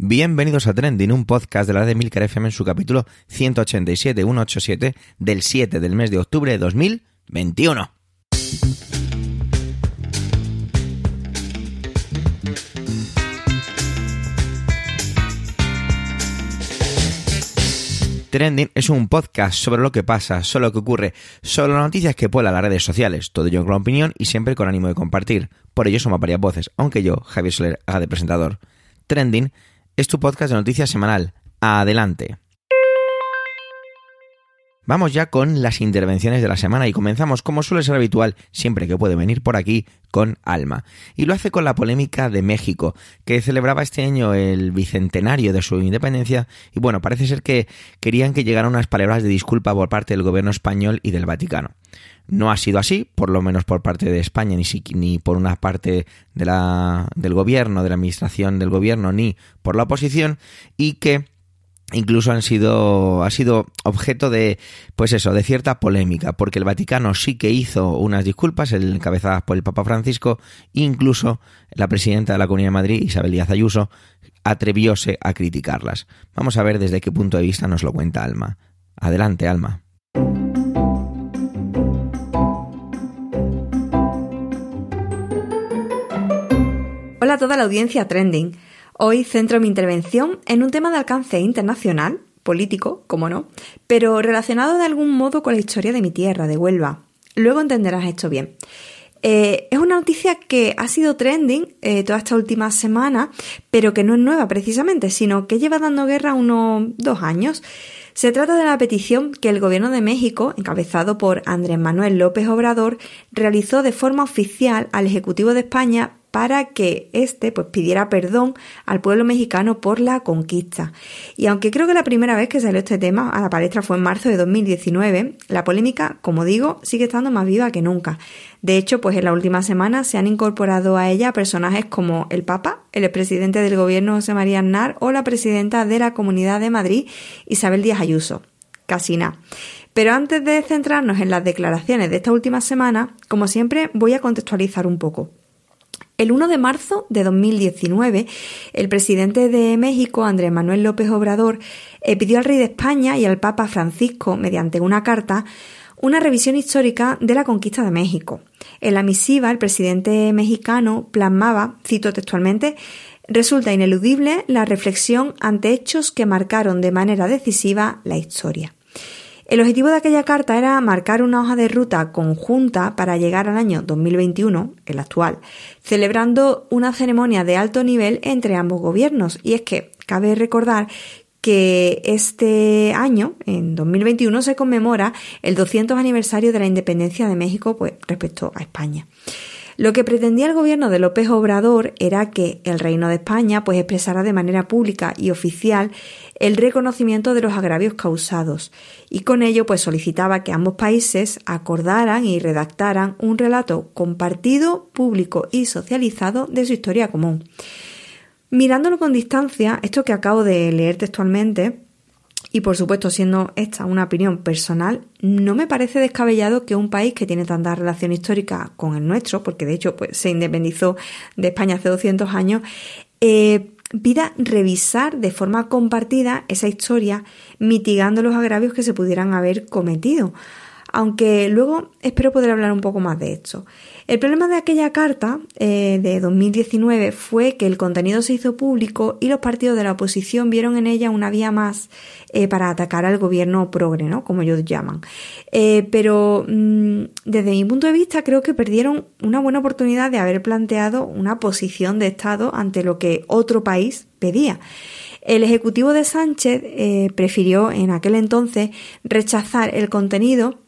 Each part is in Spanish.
Bienvenidos a Trending, un podcast de la de Milcar FM en su capítulo 187, 187 del 7 del mes de octubre de 2021. Trending es un podcast sobre lo que pasa, sobre lo que ocurre, sobre las noticias que pueblan las redes sociales, todo ello con opinión y siempre con ánimo de compartir. Por ello somos varias voces, aunque yo, Javier Soler, haga de presentador. Trending es tu podcast de noticias semanal. Adelante. Vamos ya con las intervenciones de la semana y comenzamos, como suele ser habitual, siempre que puede venir por aquí, con Alma. Y lo hace con la polémica de México, que celebraba este año el bicentenario de su independencia y bueno, parece ser que querían que llegaran unas palabras de disculpa por parte del gobierno español y del Vaticano. No ha sido así, por lo menos por parte de España, ni, ni por una parte de la, del gobierno, de la administración del gobierno, ni por la oposición, y que incluso han sido ha sido objeto de pues eso de cierta polémica porque el Vaticano sí que hizo unas disculpas encabezadas por el Papa Francisco incluso la presidenta de la Comunidad de Madrid Isabel Díaz Ayuso atrevióse a criticarlas. Vamos a ver desde qué punto de vista nos lo cuenta Alma. Adelante Alma Hola a toda la audiencia trending Hoy centro mi intervención en un tema de alcance internacional, político, como no, pero relacionado de algún modo con la historia de mi tierra, de Huelva. Luego entenderás esto bien. Eh, es una noticia que ha sido trending eh, toda esta última semana, pero que no es nueva precisamente, sino que lleva dando guerra unos dos años. Se trata de la petición que el Gobierno de México, encabezado por Andrés Manuel López Obrador, realizó de forma oficial al Ejecutivo de España para que éste pues, pidiera perdón al pueblo mexicano por la conquista. Y aunque creo que la primera vez que salió este tema a la palestra fue en marzo de 2019, la polémica, como digo, sigue estando más viva que nunca. De hecho, pues en la última semana se han incorporado a ella personajes como el Papa, el expresidente del gobierno José María Aznar o la presidenta de la Comunidad de Madrid, Isabel Díaz Ayuso. Casi nada. Pero antes de centrarnos en las declaraciones de esta última semana, como siempre, voy a contextualizar un poco. El 1 de marzo de 2019, el presidente de México, Andrés Manuel López Obrador, eh, pidió al rey de España y al Papa Francisco, mediante una carta, una revisión histórica de la conquista de México. En la misiva, el presidente mexicano plasmaba, cito textualmente, resulta ineludible la reflexión ante hechos que marcaron de manera decisiva la historia. El objetivo de aquella carta era marcar una hoja de ruta conjunta para llegar al año 2021, el actual, celebrando una ceremonia de alto nivel entre ambos gobiernos. Y es que cabe recordar que este año, en 2021, se conmemora el 200 aniversario de la independencia de México pues, respecto a España. Lo que pretendía el gobierno de López Obrador era que el Reino de España pues expresara de manera pública y oficial el reconocimiento de los agravios causados y con ello pues solicitaba que ambos países acordaran y redactaran un relato compartido, público y socializado de su historia común. Mirándolo con distancia, esto que acabo de leer textualmente y por supuesto, siendo esta una opinión personal, no me parece descabellado que un país que tiene tanta relación histórica con el nuestro, porque de hecho pues, se independizó de España hace 200 años, eh, pida revisar de forma compartida esa historia, mitigando los agravios que se pudieran haber cometido aunque luego espero poder hablar un poco más de esto. El problema de aquella carta eh, de 2019 fue que el contenido se hizo público y los partidos de la oposición vieron en ella una vía más eh, para atacar al gobierno progre, ¿no? Como ellos llaman. Eh, pero mm, desde mi punto de vista creo que perdieron una buena oportunidad de haber planteado una posición de Estado ante lo que otro país pedía. El Ejecutivo de Sánchez prefirió en aquel entonces rechazar el contenido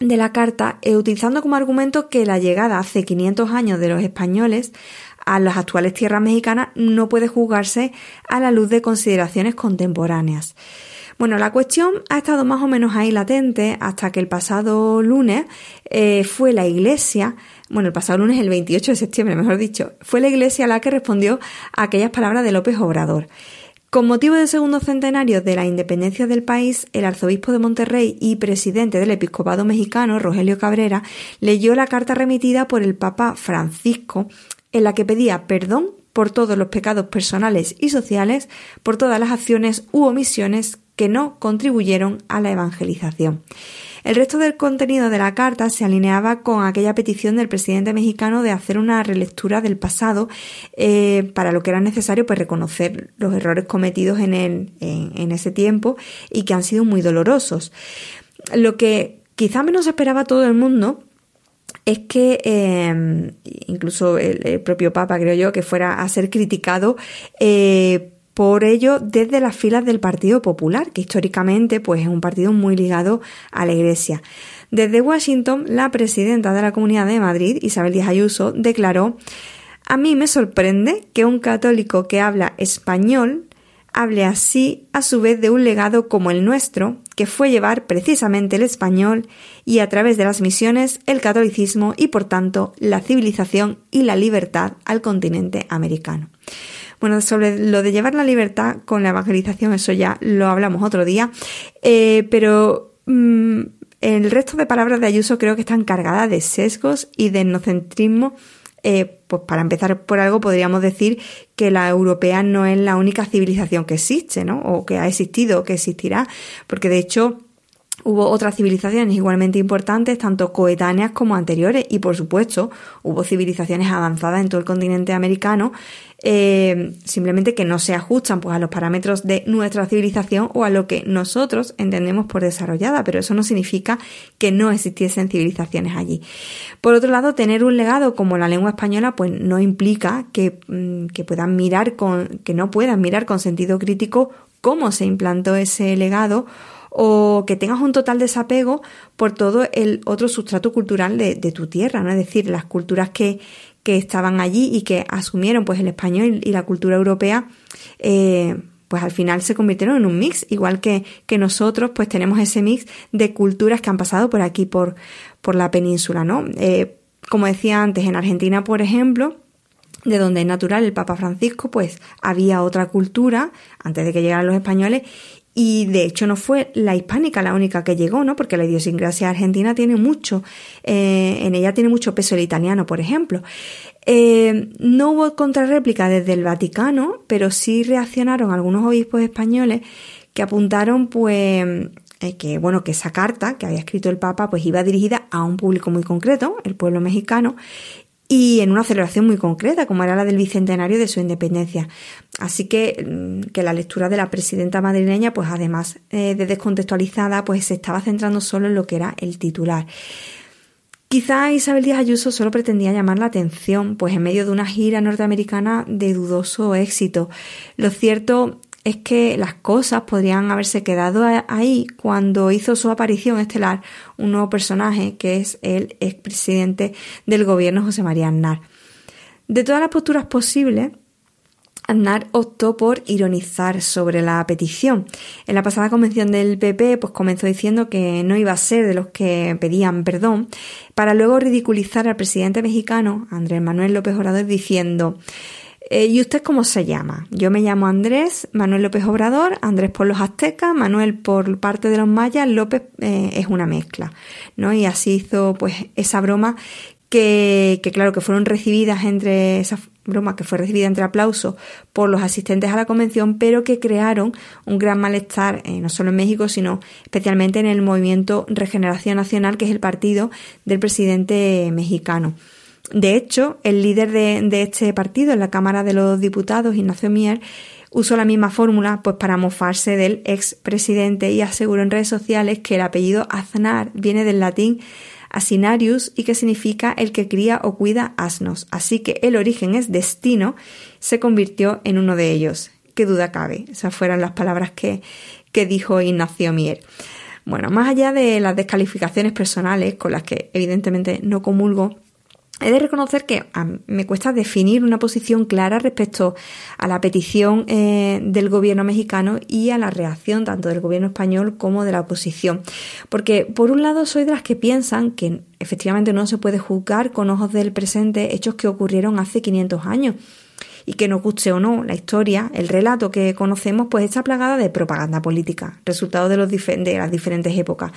de la carta, eh, utilizando como argumento que la llegada hace 500 años de los españoles a las actuales tierras mexicanas no puede juzgarse a la luz de consideraciones contemporáneas. Bueno, la cuestión ha estado más o menos ahí latente hasta que el pasado lunes eh, fue la Iglesia, bueno, el pasado lunes, el 28 de septiembre, mejor dicho, fue la Iglesia la que respondió a aquellas palabras de López Obrador. Con motivo del segundo centenario de la independencia del país, el arzobispo de Monterrey y presidente del episcopado mexicano, Rogelio Cabrera, leyó la carta remitida por el Papa Francisco en la que pedía perdón por todos los pecados personales y sociales, por todas las acciones u omisiones que no contribuyeron a la evangelización. El resto del contenido de la carta se alineaba con aquella petición del presidente mexicano de hacer una relectura del pasado eh, para lo que era necesario pues reconocer los errores cometidos en, en, ese tiempo y que han sido muy dolorosos. Lo que quizá menos esperaba todo el mundo es que eh, incluso el, propio Papa, creo yo, que fuera a ser criticado eh, por ello desde las filas del Partido Popular, que históricamente pues, es un partido muy ligado a la Iglesia. Desde Washington, la presidenta de la Comunidad de Madrid, Isabel Díaz Ayuso, declaró A mí me sorprende que un católico que habla español hable así a su vez de un legado como el nuestro, que fue llevar precisamente el español y a través de las misiones el catolicismo y por tanto la civilización y la libertad al continente americano. Bueno, sobre lo de llevar la libertad con la evangelización, eso ya lo hablamos otro día, eh, pero mm, el resto de palabras de Ayuso creo que están cargadas de sesgos y de etnocentrismo. Eh, pues para empezar por algo podríamos decir que la europea no es la única civilización que existe, ¿no? O que ha existido, o que existirá, porque de hecho Hubo otras civilizaciones igualmente importantes, tanto coetáneas como anteriores, y por supuesto hubo civilizaciones avanzadas en todo el continente americano, eh, simplemente que no se ajustan pues, a los parámetros de nuestra civilización o a lo que nosotros entendemos por desarrollada, pero eso no significa que no existiesen civilizaciones allí. Por otro lado, tener un legado como la lengua española, pues no implica que, mm, que puedan mirar con, que no puedan mirar con sentido crítico cómo se implantó ese legado o que tengas un total desapego por todo el otro sustrato cultural de, tu tierra, ¿no? Es decir, las culturas que, que, estaban allí y que asumieron pues el español y la cultura europea, eh, pues al final se convirtieron en un mix, igual que, que, nosotros pues tenemos ese mix de culturas que han pasado por aquí, por, por la península, ¿no? Eh, como decía antes, en Argentina, por ejemplo, de donde es natural el Papa Francisco, pues había otra cultura antes de que llegaran los españoles y de hecho no fue la hispánica la única que llegó, ¿no? Porque la idiosincrasia argentina tiene mucho, eh, en ella tiene mucho peso el italiano, por ejemplo. Eh, no hubo contrarréplica desde el Vaticano, pero sí reaccionaron algunos obispos españoles que apuntaron, pues, eh, que bueno, que esa carta que había escrito el Papa, pues iba dirigida a un público muy concreto, el pueblo mexicano, y en una celebración muy concreta, como era la del bicentenario de su independencia. Así que, mm, que la lectura de la presidenta madrileña, pues además eh, de descontextualizada, pues se estaba centrando solo en lo que era el titular. Quizá Isabel Díaz Ayuso solo pretendía llamar la atención, pues en medio de una gira norteamericana de dudoso éxito. Lo cierto es que las cosas podrían haberse quedado ahí cuando hizo su aparición estelar un nuevo personaje que es el expresidente del gobierno José María Aznar. De todas las posturas posibles, Aznar optó por ironizar sobre la petición. En la pasada convención del PP, pues comenzó diciendo que no iba a ser de los que pedían perdón, para luego ridiculizar al presidente mexicano, Andrés Manuel López Obrador, diciendo eh, ¿Y usted cómo se llama? Yo me llamo Andrés Manuel López Obrador, Andrés por los aztecas, Manuel por parte de los mayas, López eh, es una mezcla, ¿no? Y así hizo pues esa broma que, que, claro que fueron recibidas entre esa broma que fue recibida entre aplausos por los asistentes a la convención, pero que crearon un gran malestar eh, no solo en México, sino especialmente en el movimiento Regeneración Nacional, que es el partido del presidente mexicano. De hecho, el líder de, este partido en la Cámara de los Diputados, Ignacio Mier, usó la misma fórmula pues para mofarse del expresidente y aseguró en redes sociales que el apellido Aznar viene del latín asinarius y que significa el que cría o cuida asnos. Así que el origen es destino, se convirtió en uno de ellos. Qué duda cabe. Esas fueron las palabras que, que dijo Ignacio Mier. Bueno, más allá de las descalificaciones personales, con las que evidentemente no comulgo, He de reconocer que me cuesta definir una posición clara respecto a la petición eh, del gobierno mexicano y a la reacción tanto del gobierno español como de la oposición. Porque por un lado soy de las que piensan que efectivamente no se puede juzgar con ojos del presente hechos que ocurrieron hace 500 años y que nos guste o no la historia, el relato que conocemos, pues está plagada de propaganda política, resultado de, los de las diferentes épocas.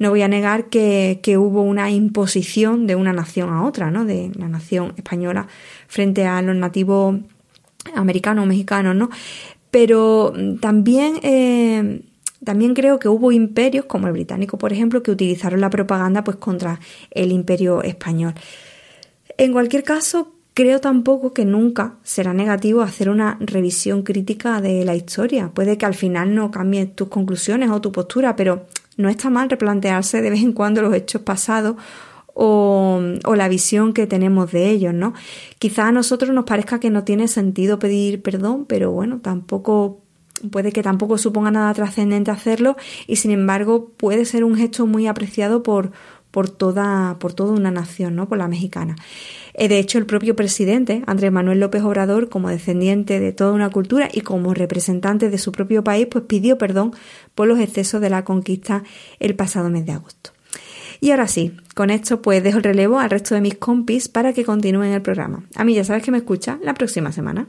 No voy a negar que, que, hubo una imposición de una nación a otra, ¿no? De la nación española frente a los nativos americanos o mexicanos, ¿no? Pero también, eh, también creo que hubo imperios, como el británico, por ejemplo, que utilizaron la propaganda pues contra el imperio español. En cualquier caso, creo tampoco que nunca será negativo hacer una revisión crítica de la historia. Puede que al final no cambien tus conclusiones o tu postura, pero no está mal replantearse de vez en cuando los hechos pasados o, la visión que tenemos de ellos, ¿no? Quizá a nosotros nos parezca que no tiene sentido pedir perdón, pero bueno, tampoco puede que tampoco suponga nada trascendente hacerlo y sin embargo puede ser un gesto muy apreciado por, por toda, por toda una nación, ¿no? Por la mexicana. Eh, de hecho, el propio presidente, Andrés Manuel López Obrador, como descendiente de toda una cultura y como representante de su propio país, pues pidió perdón por los excesos de la conquista el pasado mes de agosto. Y ahora sí, con esto pues dejo el relevo al resto de mis compis para que continúen el programa. A mí ya sabes que me escucha la próxima semana.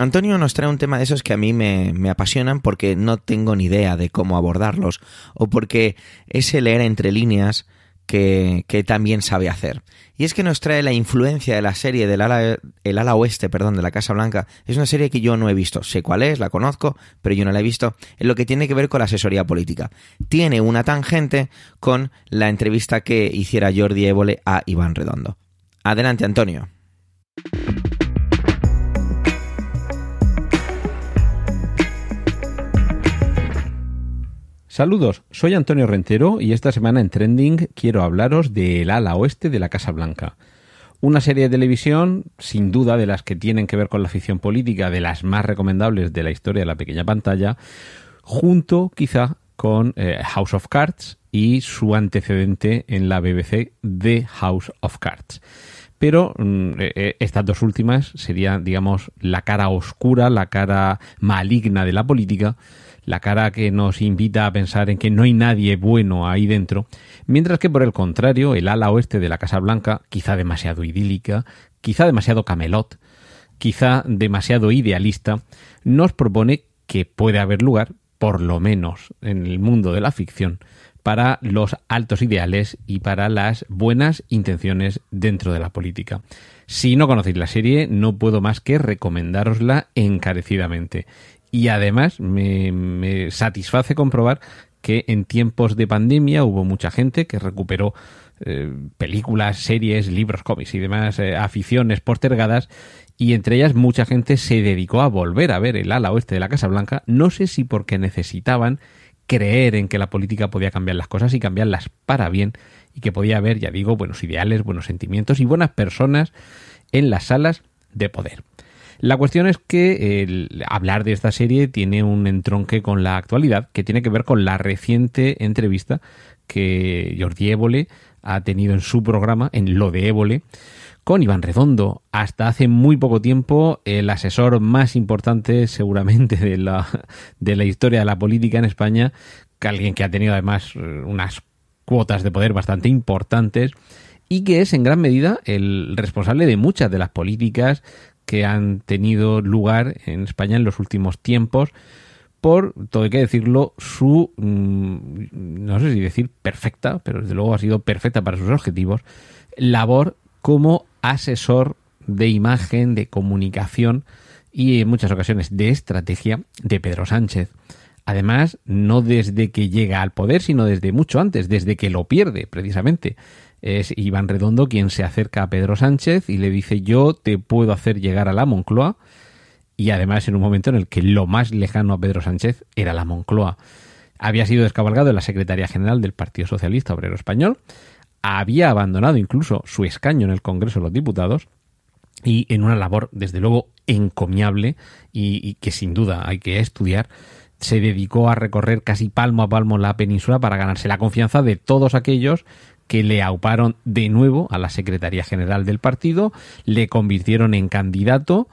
Antonio nos trae un tema de esos que a mí me, apasionan porque no tengo ni idea de cómo abordarlos o porque ese leer entre líneas que, también sabe hacer. Y es que nos trae la influencia de la serie del ala, ala oeste, perdón, de la Casa Blanca. Es una serie que yo no he visto. Sé cuál es, la conozco, pero yo no la he visto. En lo que tiene que ver con la asesoría política. Tiene una tangente con la entrevista que hiciera Jordi Évole a Iván Redondo. Adelante, Antonio. Saludos, soy Antonio Rentero y esta semana en Trending quiero hablaros de El ala oeste de la Casa Blanca. Una serie de televisión, sin duda, de las que tienen que ver con la ficción política, de las más recomendables de la historia de la pequeña pantalla, junto quizá con eh, House of Cards y su antecedente en la BBC The House of Cards. Pero mm, eh, eh, estas dos últimas serían, digamos, la cara oscura, la cara maligna de la política, la cara que nos invita a pensar en que no hay nadie bueno ahí dentro, mientras que por el contrario, el ala oeste de la Casa Blanca, quizá demasiado idílica, quizá demasiado camelot, quizá demasiado idealista, nos propone que puede haber lugar, por lo menos en el mundo de la ficción, para los altos ideales y para las buenas intenciones dentro de la política. Si no conocéis la serie, no puedo más que recomendárosla encarecidamente. Y además me, satisface comprobar que en tiempos de pandemia hubo mucha gente que recuperó eh, películas, series, libros, cómics y demás eh, aficiones postergadas y entre ellas mucha gente se dedicó a volver a ver el ala oeste de la Casa Blanca, no sé si porque necesitaban creer en que la política podía cambiar las cosas y cambiarlas para bien y que podía haber, ya digo, buenos ideales, buenos sentimientos y buenas personas en las salas de poder. La cuestión es que el hablar de esta serie tiene un entronque con la actualidad, que tiene que ver con la reciente entrevista que Jordi Évole ha tenido en su programa, en Lo de Évole, con Iván Redondo. Hasta hace muy poco tiempo, el asesor más importante seguramente de la, de la historia de la política en España, que alguien que ha tenido además unas cuotas de poder bastante importantes y que es en gran medida el responsable de muchas de las políticas que han tenido lugar en España en los últimos tiempos por, todo hay que decirlo, su, mm, no sé si decir perfecta, pero desde luego ha sido perfecta para sus objetivos, labor como asesor de imagen, de comunicación y en muchas ocasiones de estrategia de Pedro Sánchez. Además, no desde que llega al poder, sino desde mucho antes, desde que lo pierde, precisamente es Iván Redondo quien se acerca a Pedro Sánchez y le dice yo te puedo hacer llegar a la Moncloa y además en un momento en el que lo más lejano a Pedro Sánchez era la Moncloa. Había sido descabalgado en la Secretaría General del Partido Socialista Obrero Español, había abandonado incluso su escaño en el Congreso de los Diputados y en una labor desde luego encomiable y que sin duda hay que estudiar, se dedicó a recorrer casi palmo a palmo la península para ganarse la confianza de todos aquellos que le auparon de nuevo a la Secretaría General del partido, le convirtieron en candidato,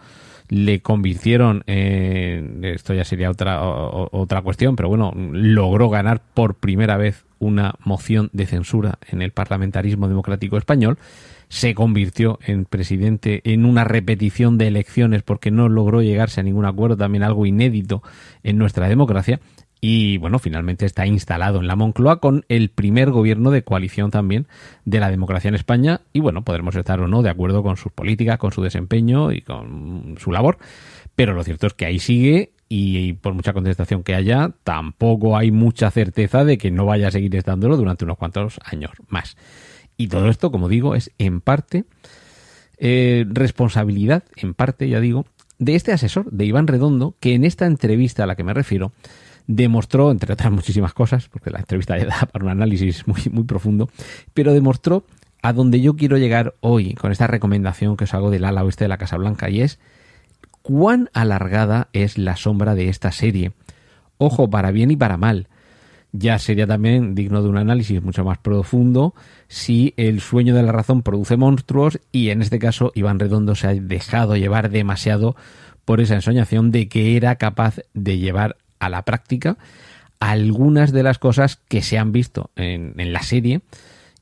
le convirtieron en... Esto ya sería otra, otra cuestión, pero bueno, logró ganar por primera vez una moción de censura en el parlamentarismo democrático español, se convirtió en presidente en una repetición de elecciones porque no logró llegarse a ningún acuerdo, también algo inédito en nuestra democracia, y bueno, finalmente está instalado en la Moncloa con el primer gobierno de coalición también de la democracia en España y bueno, podremos estar o no de acuerdo con sus políticas, con su desempeño y con su labor, pero lo cierto es que ahí sigue y por mucha contestación que haya, tampoco hay mucha certeza de que no vaya a seguir estándolo durante unos cuantos años más. Y todo esto, como digo, es en parte eh, responsabilidad, en parte, ya digo, de este asesor, de Iván Redondo, que en esta entrevista a la que me refiero, demostró, entre otras muchísimas cosas, porque la entrevista ya da para un análisis muy, muy profundo, pero demostró a donde yo quiero llegar hoy con esta recomendación que os hago del ala oeste de la Casa Blanca y es cuán alargada es la sombra de esta serie. Ojo, para bien y para mal. Ya sería también digno de un análisis mucho más profundo si el sueño de la razón produce monstruos y en este caso Iván Redondo se ha dejado llevar demasiado por esa ensoñación de que era capaz de llevar a la práctica algunas de las cosas que se han visto en, la serie.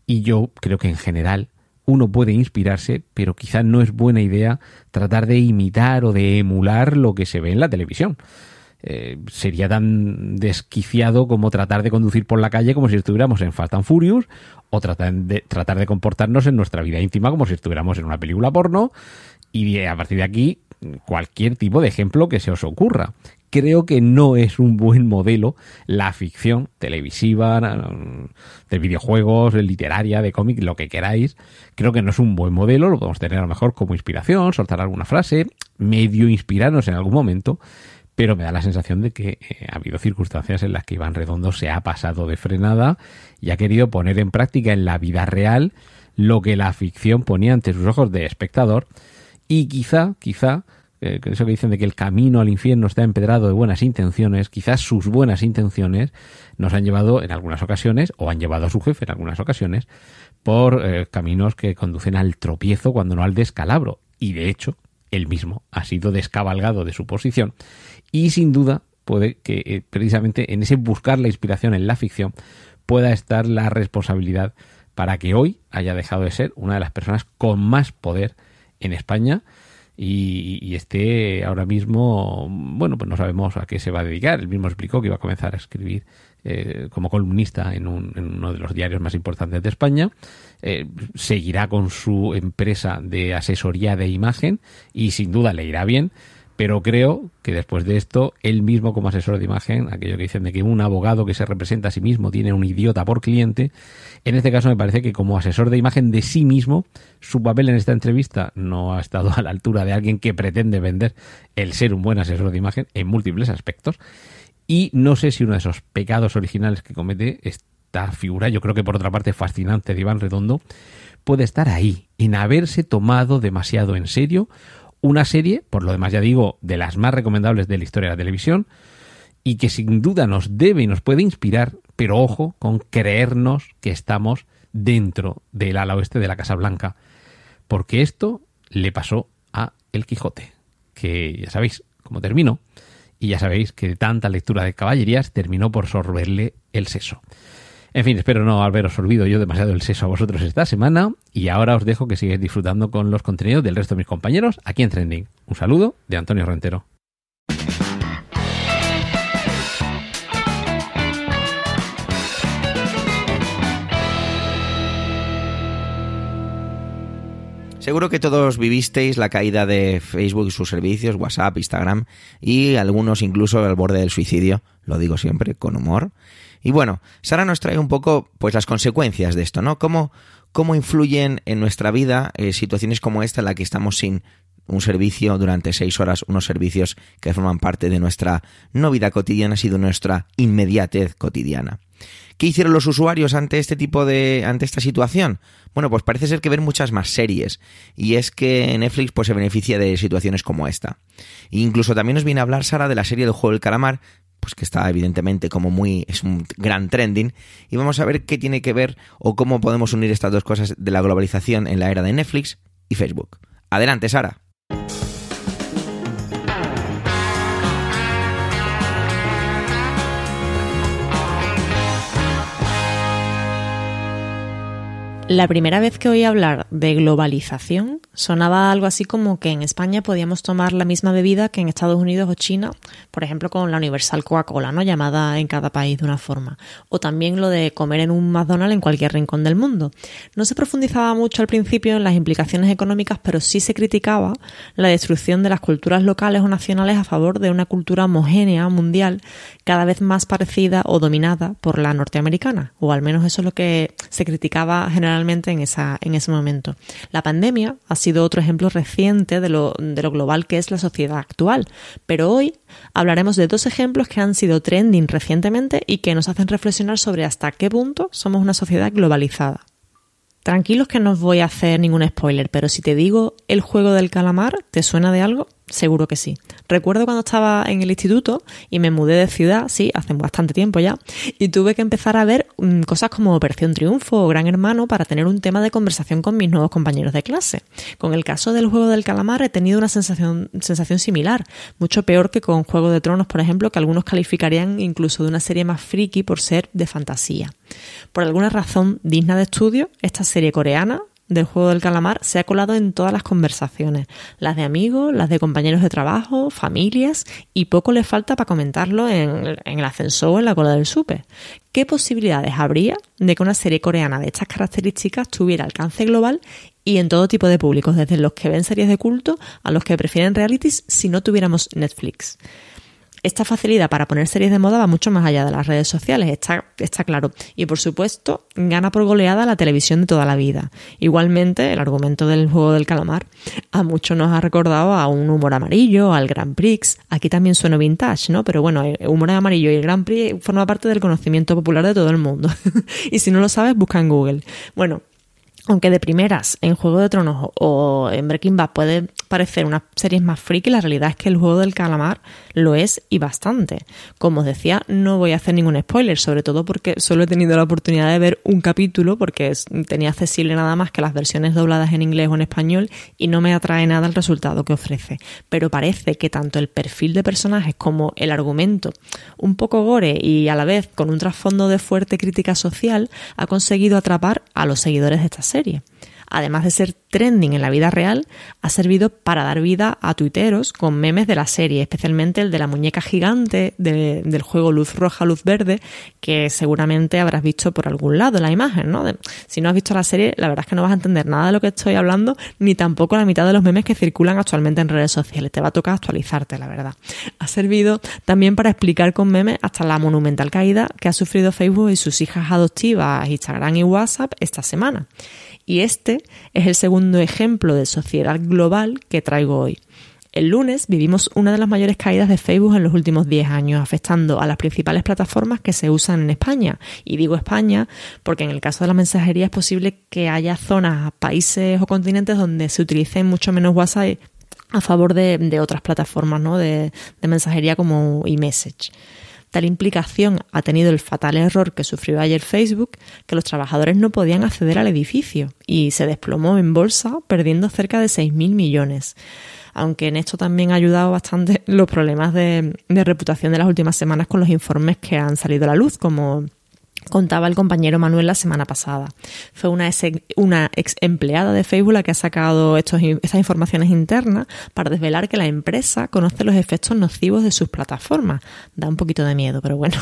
Y yo creo que en general uno puede inspirarse, pero quizá no es buena idea tratar de imitar o de emular lo que se ve en la televisión. Eh, sería tan desquiciado como tratar de conducir por la calle como si estuviéramos en Fast and Furious o tratar de, tratar de comportarnos en nuestra vida íntima como si estuviéramos en una película porno. Y a partir de aquí cualquier tipo de ejemplo que se os ocurra creo que no es un buen modelo la ficción televisiva, de videojuegos, literaria, de cómic, lo que queráis. Creo que no es un buen modelo, lo podemos tener a lo mejor como inspiración, soltar alguna frase, medio inspirarnos en algún momento, pero me da la sensación de que eh, ha habido circunstancias en las que Iván Redondo se ha pasado de frenada y ha querido poner en práctica en la vida real lo que la ficción ponía ante sus ojos de espectador y quizá, quizá, eso que dicen de que el camino al infierno está empedrado de buenas intenciones, quizás sus buenas intenciones nos han llevado en algunas ocasiones, o han llevado a su jefe en algunas ocasiones, por eh, caminos que conducen al tropiezo cuando no al descalabro. Y de hecho, él mismo ha sido descabalgado de su posición. Y sin duda puede que eh, precisamente en ese buscar la inspiración en la ficción pueda estar la responsabilidad para que hoy haya dejado de ser una de las personas con más poder en España y, esté ahora mismo, bueno, pues no sabemos a qué se va a dedicar. Él mismo explicó que iba a comenzar a escribir eh, como columnista en, uno de los diarios más importantes de España. Eh, seguirá con su empresa de asesoría de imagen y sin duda le irá bien pero creo que después de esto, él mismo como asesor de imagen, aquello que dicen de que un abogado que se representa a sí mismo tiene un idiota por cliente, en este caso me parece que como asesor de imagen de sí mismo, su papel en esta entrevista no ha estado a la altura de alguien que pretende vender el ser un buen asesor de imagen en múltiples aspectos. Y no sé si uno de esos pecados originales que comete esta figura, yo creo que por otra parte fascinante de Iván Redondo, puede estar ahí, en haberse tomado demasiado en serio una serie, por lo demás ya digo, de las más recomendables de la historia de la televisión, y que sin duda nos debe y nos puede inspirar, pero ojo con creernos que estamos dentro del ala oeste de la Casa Blanca, porque esto le pasó a El Quijote, que ya sabéis cómo terminó, y ya sabéis que de tanta lectura de caballerías terminó por sorberle el seso. En fin, espero no haberos olvidado yo demasiado el seso a vosotros esta semana y ahora os dejo que sigáis disfrutando con los contenidos del resto de mis compañeros aquí en Trending. Un saludo de Antonio Rentero. Seguro que todos vivisteis la caída de Facebook y sus servicios, WhatsApp, Instagram y algunos incluso al borde del suicidio, lo digo siempre con humor. Y bueno, Sara nos trae un poco pues las consecuencias de esto, ¿no? Cómo, cómo influyen en nuestra vida eh, situaciones como esta en la que estamos sin un servicio durante seis horas, unos servicios que forman parte de nuestra no vida cotidiana, sino de nuestra inmediatez cotidiana. ¿Qué hicieron los usuarios ante este tipo de, ante esta situación? Bueno, pues parece ser que ven muchas más series. Y es que Netflix pues se beneficia de situaciones como esta. E incluso también nos viene a hablar Sara de la serie del juego del calamar, pues que está evidentemente como muy, es un gran trending, y vamos a ver qué tiene que ver o cómo podemos unir estas dos cosas de la globalización en la era de Netflix y Facebook. Adelante, Sara. La primera vez que oí hablar de globalización sonaba algo así como que en España podíamos tomar la misma bebida que en Estados Unidos o China, por ejemplo con la Universal Coca-Cola, ¿no? llamada en cada país de una forma. O también lo de comer en un McDonald's en cualquier rincón del mundo. No se profundizaba mucho al principio en las implicaciones económicas, pero sí se criticaba la destrucción de las culturas locales o nacionales a favor de una cultura homogénea mundial cada vez más parecida o dominada por la norteamericana, o al menos eso es lo que se criticaba generalmente en, esa, en ese momento. La pandemia ha sido otro ejemplo reciente de lo, de lo global que es la sociedad actual, pero hoy hablaremos de dos ejemplos que han sido trending recientemente y que nos hacen reflexionar sobre hasta qué punto somos una sociedad globalizada. Tranquilos que no os voy a hacer ningún spoiler, pero si te digo el juego del calamar, ¿te suena de algo? Seguro que sí. Recuerdo cuando estaba en el instituto y me mudé de ciudad, sí, hace bastante tiempo ya, y tuve que empezar a ver mm, cosas como Operación Triunfo o Gran Hermano para tener un tema de conversación con mis nuevos compañeros de clase. Con el caso del juego del calamar he tenido una sensación, similar, mucho peor que con Juego de Tronos, por ejemplo, que algunos calificarían incluso de una serie más friki por ser de fantasía. Por alguna razón digna de estudio, esta serie coreana del juego del calamar se ha colado en todas las conversaciones, las de amigos, las de compañeros de trabajo, familias, y poco le falta para comentarlo en, el ascensor o en la cola del súper. ¿Qué posibilidades habría de que una serie coreana de estas características tuviera alcance global y en todo tipo de públicos, desde los que ven series de culto a los que prefieren realities si no tuviéramos Netflix? Esta facilidad para poner series de moda va mucho más allá de las redes sociales, está, claro. Y por supuesto, gana por goleada la televisión de toda la vida. Igualmente, el argumento del juego del calamar a muchos nos ha recordado a un humor amarillo, al Grand Prix. Aquí también suena vintage, ¿no? Pero bueno, el humor amarillo y el Grand Prix forma parte del conocimiento popular de todo el mundo. y si no lo sabes, busca en Google. Bueno, aunque de primeras en Juego de Tronos o en Breaking Bad puede parecer una serie más friki, la realidad es que el juego del calamar lo es y bastante. Como os decía, no voy a hacer ningún spoiler, sobre todo porque solo he tenido la oportunidad de ver un capítulo porque tenía accesible nada más que las versiones dobladas en inglés o en español y no me atrae nada el resultado que ofrece. Pero parece que tanto el perfil de personajes como el argumento, un poco gore y a la vez con un trasfondo de fuerte crítica social, ha conseguido atrapar a los seguidores de esta serie además de ser trending en la vida real, ha servido para dar vida a tuiteros con memes de la serie, especialmente el de la muñeca gigante del juego Luz Roja, Luz Verde, que seguramente habrás visto por algún lado la imagen, ¿no? si no has visto la serie, la verdad es que no vas a entender nada de lo que estoy hablando, ni tampoco la mitad de los memes que circulan actualmente en redes sociales. Te va a tocar actualizarte, la verdad. Ha servido también para explicar con memes hasta la monumental caída que ha sufrido Facebook y sus hijas adoptivas, Instagram y WhatsApp esta semana. Y este es el segundo ejemplo de sociedad global que traigo hoy. El lunes vivimos una de las mayores caídas de Facebook en los últimos 10 años, afectando a las principales plataformas que se usan en España. Y digo España porque en el caso de la mensajería es posible que haya zonas, países o continentes donde se utilice mucho menos WhatsApp a favor de, otras plataformas ¿no? de, de mensajería como eMessage. Tal implicación ha tenido el fatal error que sufrió ayer Facebook, que los trabajadores no podían acceder al edificio y se desplomó en bolsa perdiendo cerca de 6.000 millones. Aunque en esto también ha ayudado bastante los problemas de, de reputación de las últimas semanas con los informes que han salido a la luz, como contaba el compañero Manuel la semana pasada. Fue una, ex empleada de Facebook la que ha sacado estos, estas informaciones internas para desvelar que la empresa conoce los efectos nocivos de sus plataformas. Da un poquito de miedo, pero bueno,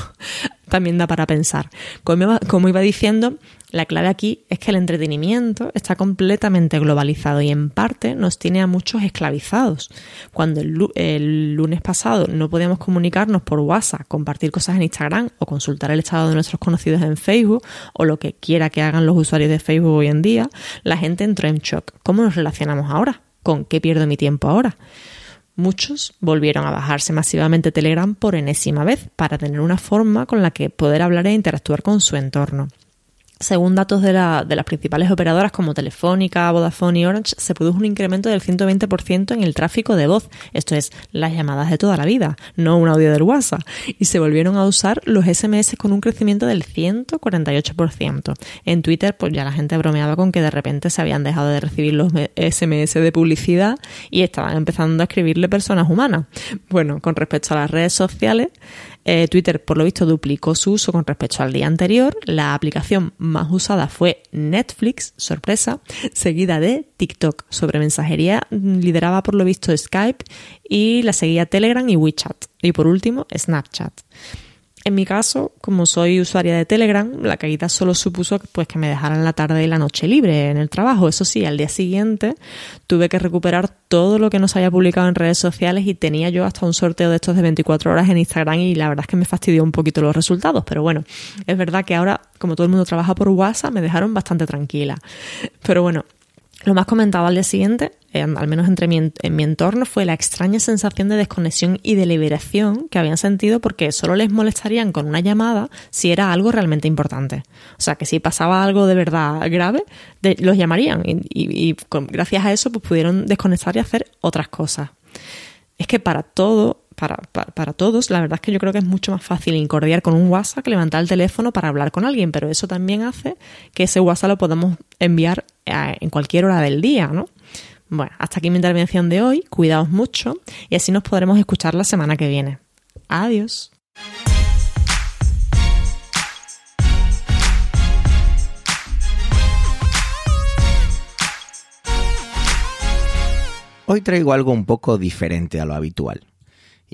también da para pensar. Como iba, diciendo, la clave aquí es que el entretenimiento está completamente globalizado y en parte nos tiene a muchos esclavizados. Cuando el, lunes pasado no podíamos comunicarnos por WhatsApp, compartir cosas en Instagram o consultar el estado de nuestros conocidos en Facebook o lo que quiera que hagan los usuarios de Facebook hoy en día, la gente entró en shock. ¿Cómo nos relacionamos ahora? ¿Con qué pierdo mi tiempo ahora? Muchos volvieron a bajarse masivamente Telegram por enésima vez para tener una forma con la que poder hablar e interactuar con su entorno. Según datos de, las principales operadoras como Telefónica, Vodafone y Orange, se produjo un incremento del 120% en el tráfico de voz, esto es, las llamadas de toda la vida, no un audio del WhatsApp, y se volvieron a usar los SMS con un crecimiento del 148%. En Twitter, pues ya la gente bromeaba con que de repente se habían dejado de recibir los SMS de publicidad y estaban empezando a escribirle personas humanas. Bueno, con respecto a las redes sociales, Eh, Twitter, por lo visto, duplicó su uso con respecto al día anterior. La aplicación más usada fue Netflix, sorpresa, seguida de TikTok. Sobre mensajería lideraba, por lo visto, Skype y la seguía Telegram y WeChat. Y por último, Snapchat. En mi caso, como soy usuaria de Telegram, la caída solo supuso pues, que me dejaran la tarde y la noche libre en el trabajo. Eso sí, al día siguiente tuve que recuperar todo lo que no se había publicado en redes sociales y tenía yo hasta un sorteo de estos de 24 horas en Instagram y la verdad es que me fastidió un poquito los resultados. Pero bueno, es verdad que ahora, como todo el mundo trabaja por WhatsApp, me dejaron bastante tranquila. Pero bueno, lo más comentado al día siguiente, eh, al menos entre mi, en mi entorno, fue la extraña sensación de desconexión y de liberación que habían sentido porque solo les molestarían con una llamada si era algo realmente importante. O sea, que si pasaba algo de verdad grave, los llamarían y, gracias a eso pues, pudieron desconectar y hacer otras cosas. Es que para todo para, para, todos, la verdad es que yo creo que es mucho más fácil incordiar con un WhatsApp que levantar el teléfono para hablar con alguien, pero eso también hace que ese WhatsApp lo podamos enviar en cualquier hora del día, ¿no? Bueno, hasta aquí mi intervención de hoy, cuidaos mucho y así nos podremos escuchar la semana que viene. Adiós. Hoy traigo algo un poco diferente a lo habitual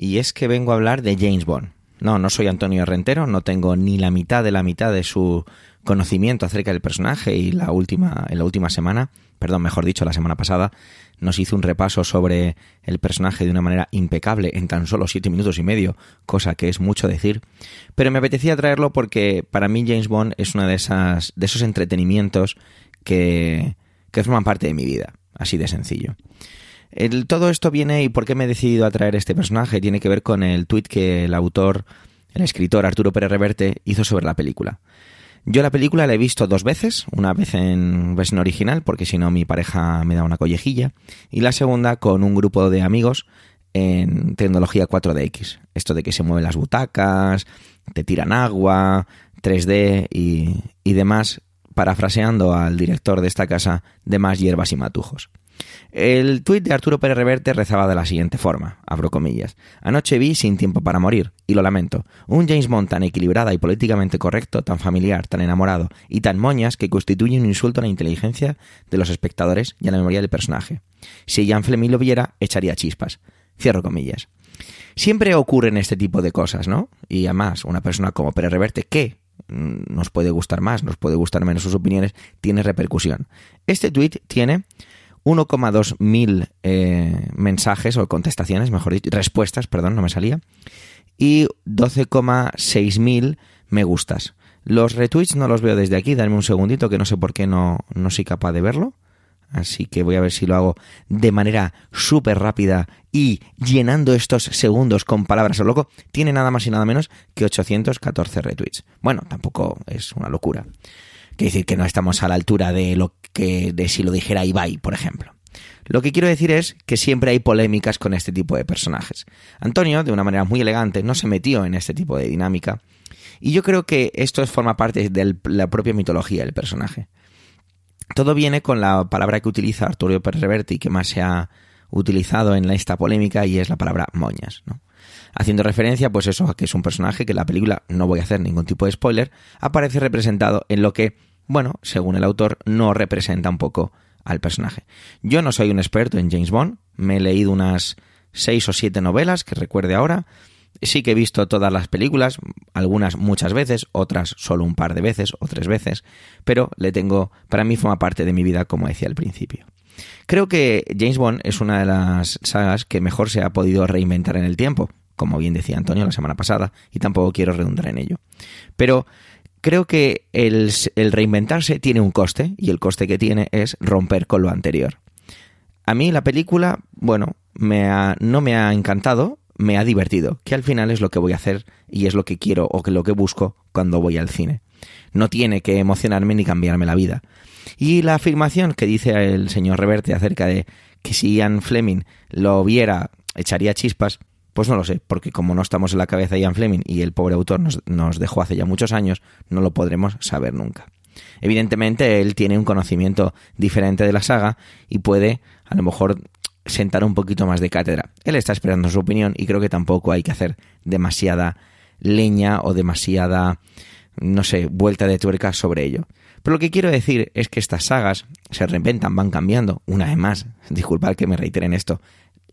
y es que vengo a hablar de James Bond. No, no soy Antonio Rentero, no tengo ni la mitad de la mitad de su conocimiento acerca del personaje y la última, en la última semana, perdón, mejor dicho, la semana pasada, nos hizo un repaso sobre el personaje de una manera impecable en tan solo siete minutos y medio, cosa que es mucho decir. Pero me apetecía traerlo porque para mí James Bond es uno de esas, de esos entretenimientos que, que forman parte de mi vida, así de sencillo todo esto viene y por qué me he decidido a traer este personaje tiene que ver con el tuit que el autor, el escritor Arturo Pérez Reverte hizo sobre la película. Yo la película la he visto dos veces, una vez en versión original, porque si no mi pareja me da una collejilla, y la segunda con un grupo de amigos en tecnología 4DX. Esto de que se mueven las butacas, te tiran agua, 3D y, y demás, parafraseando al director de esta casa, de más hierbas y matujos. El tuit de Arturo Pérez Reverte rezaba de la siguiente forma, abro comillas. Anoche vi Sin tiempo para morir, y lo lamento. Un James Bond tan equilibrada y políticamente correcto, tan familiar, tan enamorado y tan moñas que constituye un insulto a la inteligencia de los espectadores y a la memoria del personaje. Si Jan Fleming lo viera, echaría chispas. Cierro comillas. Siempre ocurren este tipo de cosas, ¿no? Y además, una persona como Pérez Reverte. Mm, nos puede gustar más, nos puede gustar menos sus opiniones, tiene repercusión. Este tuit tiene 1,2 mil eh, mensajes o contestaciones, mejor dicho, respuestas, perdón, no me salía, y 12,6 mil me gustas. Los retweets no los veo desde aquí, dame un segundito que no sé por qué no, no soy capaz de verlo. Así que voy a ver si lo hago de manera súper rápida y llenando estos segundos con palabras a loco. Tiene nada más y nada menos que 814 retweets. Bueno, tampoco es una locura. Quiere decir que no estamos a la altura de lo que de si lo dijera Ibai, por ejemplo. Lo que quiero decir es que siempre hay polémicas con este tipo de personajes. Antonio, de una manera muy elegante, no se metió en este tipo de dinámica. Y yo creo que esto forma parte de la propia mitología del personaje. Todo viene con la palabra que utiliza Arturo y que más se ha utilizado en esta polémica y es la palabra moñas, ¿no? Haciendo referencia, pues eso, a que es un personaje que en la película, no voy a hacer ningún tipo de spoiler, aparece representado en lo que bueno, según el autor, no representa un poco al personaje. Yo no soy un experto en James Bond, me he leído unas seis o siete novelas que recuerde ahora. Sí que he visto todas las películas, algunas muchas veces, otras solo un par de veces o tres veces, pero le tengo, para mí forma parte de mi vida, como decía al principio. Creo que James Bond es una de las sagas que mejor se ha podido reinventar en el tiempo, como bien decía Antonio la semana pasada, y tampoco quiero redundar en ello. Pero creo que el, reinventarse tiene un coste y el coste que tiene es romper con lo anterior. A mí la película, bueno, me no me ha encantado, me ha divertido, que al final es lo que voy a hacer y es lo que quiero o que lo que busco cuando voy al cine. No tiene que emocionarme ni cambiarme la vida. Y la afirmación que dice el señor Reverte acerca de que si Ian Fleming lo viera echaría chispas, pues no lo sé, porque como no estamos en la cabeza de Ian Fleming y el pobre autor nos, nos dejó hace ya muchos años, no lo podremos saber nunca. Evidentemente él tiene un conocimiento diferente de la saga y puede a lo mejor sentar un poquito más de cátedra. Él está esperando su opinión y creo que tampoco hay que hacer demasiada leña o demasiada, no sé, vuelta de tuerca sobre ello. Pero lo que quiero decir es que estas sagas se reinventan, van cambiando. Una vez más, disculpad que me reitere en esto,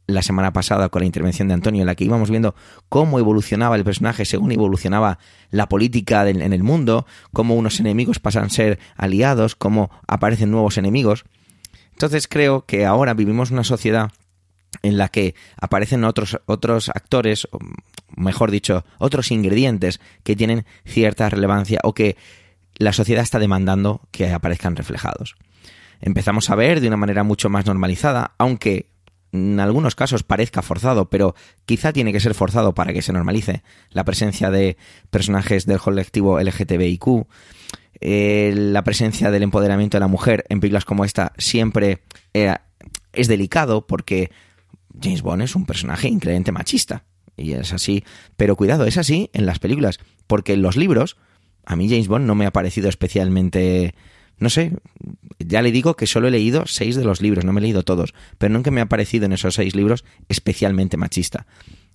la semana pasada con la intervención de Antonio, en la que íbamos viendo cómo evolucionaba el personaje según evolucionaba la política en el mundo, cómo unos enemigos pasan a ser aliados, cómo aparecen nuevos enemigos. Entonces creo que ahora vivimos una sociedad en la que aparecen otros, otros actores, mejor dicho, otros ingredientes que tienen cierta relevancia o que la sociedad está demandando que aparezcan reflejados. Empezamos a ver de una manera mucho más normalizada, aunque en algunos casos parezca forzado, pero quizá tiene que ser forzado para que se normalice la presencia de personajes del colectivo LGTBIQ, eh, la presencia del empoderamiento de la mujer en películas como esta siempre es delicado porque James Bond es un personaje increíblemente machista. Y es así. Pero cuidado, es así en las películas. Porque en los libros, a mí James Bond no me ha parecido especialmente. No sé, ya le digo que solo he leído seis de los libros, no me he leído todos, pero nunca me ha parecido en esos seis libros especialmente machista.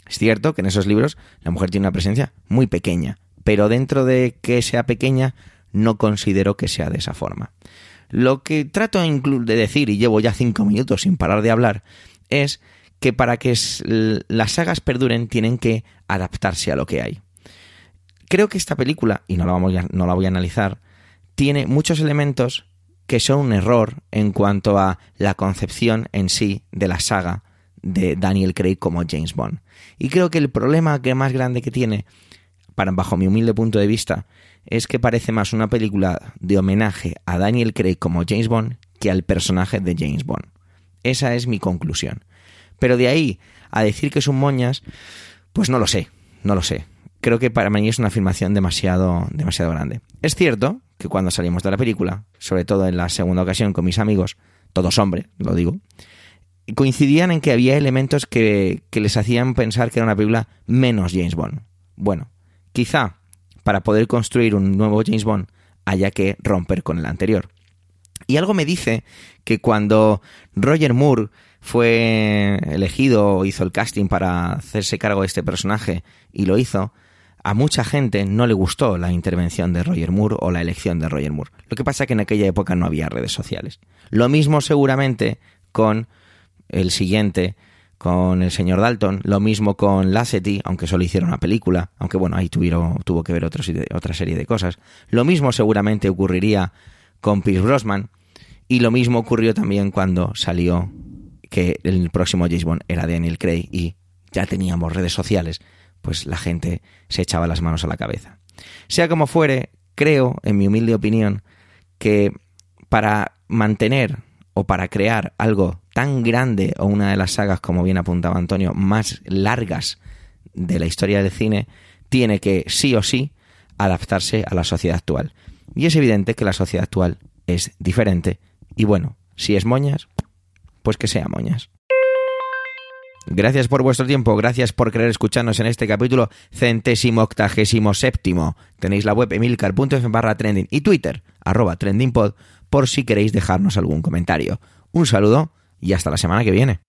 Es cierto que en esos libros la mujer tiene una presencia muy pequeña, pero dentro de que sea pequeña, no considero que sea de esa forma. Lo que trato de decir, y llevo ya cinco minutos sin parar de hablar, es que para que las sagas perduren tienen que adaptarse a lo que hay. Creo que esta película, y no la, vamos no la voy a analizar, tiene muchos elementos que son un error en cuanto a la concepción en sí de la saga de Daniel Craig como James Bond. Y creo que el problema que más grande que tiene, para, bajo mi humilde punto de vista, es que parece más una película de homenaje a Daniel Craig como James Bond que al personaje de James Bond. Esa es mi conclusión. Pero de ahí a decir que es un moñas, pues no lo sé, no lo sé. Creo que para mí es una afirmación demasiado, demasiado grande. Es cierto que cuando salimos de la película, sobre todo en la segunda ocasión con mis amigos, todos hombres, lo digo, coincidían en que había elementos que, que les hacían pensar que era una película menos James Bond. Bueno, quizá para poder construir un nuevo James Bond haya que romper con el anterior. Y algo me dice que cuando Roger Moore fue elegido, hizo el casting para hacerse cargo de este personaje y lo hizo, a mucha gente no le gustó la intervención de Roger Moore o la elección de Roger Moore. Lo que pasa es que en aquella época no había redes sociales. Lo mismo seguramente con el siguiente, con el señor Dalton, lo mismo con Lasseter, aunque solo hicieron una película, aunque bueno, ahí tuvieron, tuvo que ver otra serie de cosas. Lo mismo seguramente ocurriría con Pierce Brosnan y lo mismo ocurrió también cuando salió que el próximo James Bond era Daniel Craig y ya teníamos redes sociales, pues la gente se echaba las manos a la cabeza. Sea como fuere, creo, en mi humilde opinión, que para mantener o para crear algo tan grande o una de las sagas, como bien apuntaba Antonio, más largas de la historia del cine, tiene que sí o sí adaptarse a la sociedad actual. Y es evidente que la sociedad actual es diferente y bueno, si es moñas, pues que sea moñas. Gracias por vuestro tiempo, gracias por querer escucharnos en este capítulo centésimo octagésimo séptimo. Tenéis la web emilcar.fm barra trending y Twitter, arroba trendingpod, por si queréis dejarnos algún comentario. Un saludo y hasta la semana que viene.